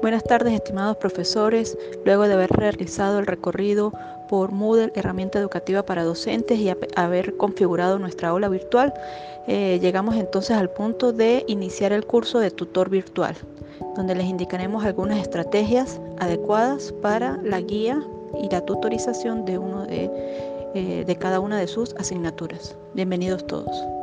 Buenas tardes, estimados profesores. Luego de haber realizado el recorrido por Moodle, herramienta educativa para docentes, y haber configurado nuestra aula virtual, eh, llegamos entonces al punto de iniciar el curso de tutor virtual, donde les indicaremos algunas estrategias adecuadas para la guía y la tutorización de, uno de, eh, de cada una de sus asignaturas. Bienvenidos todos.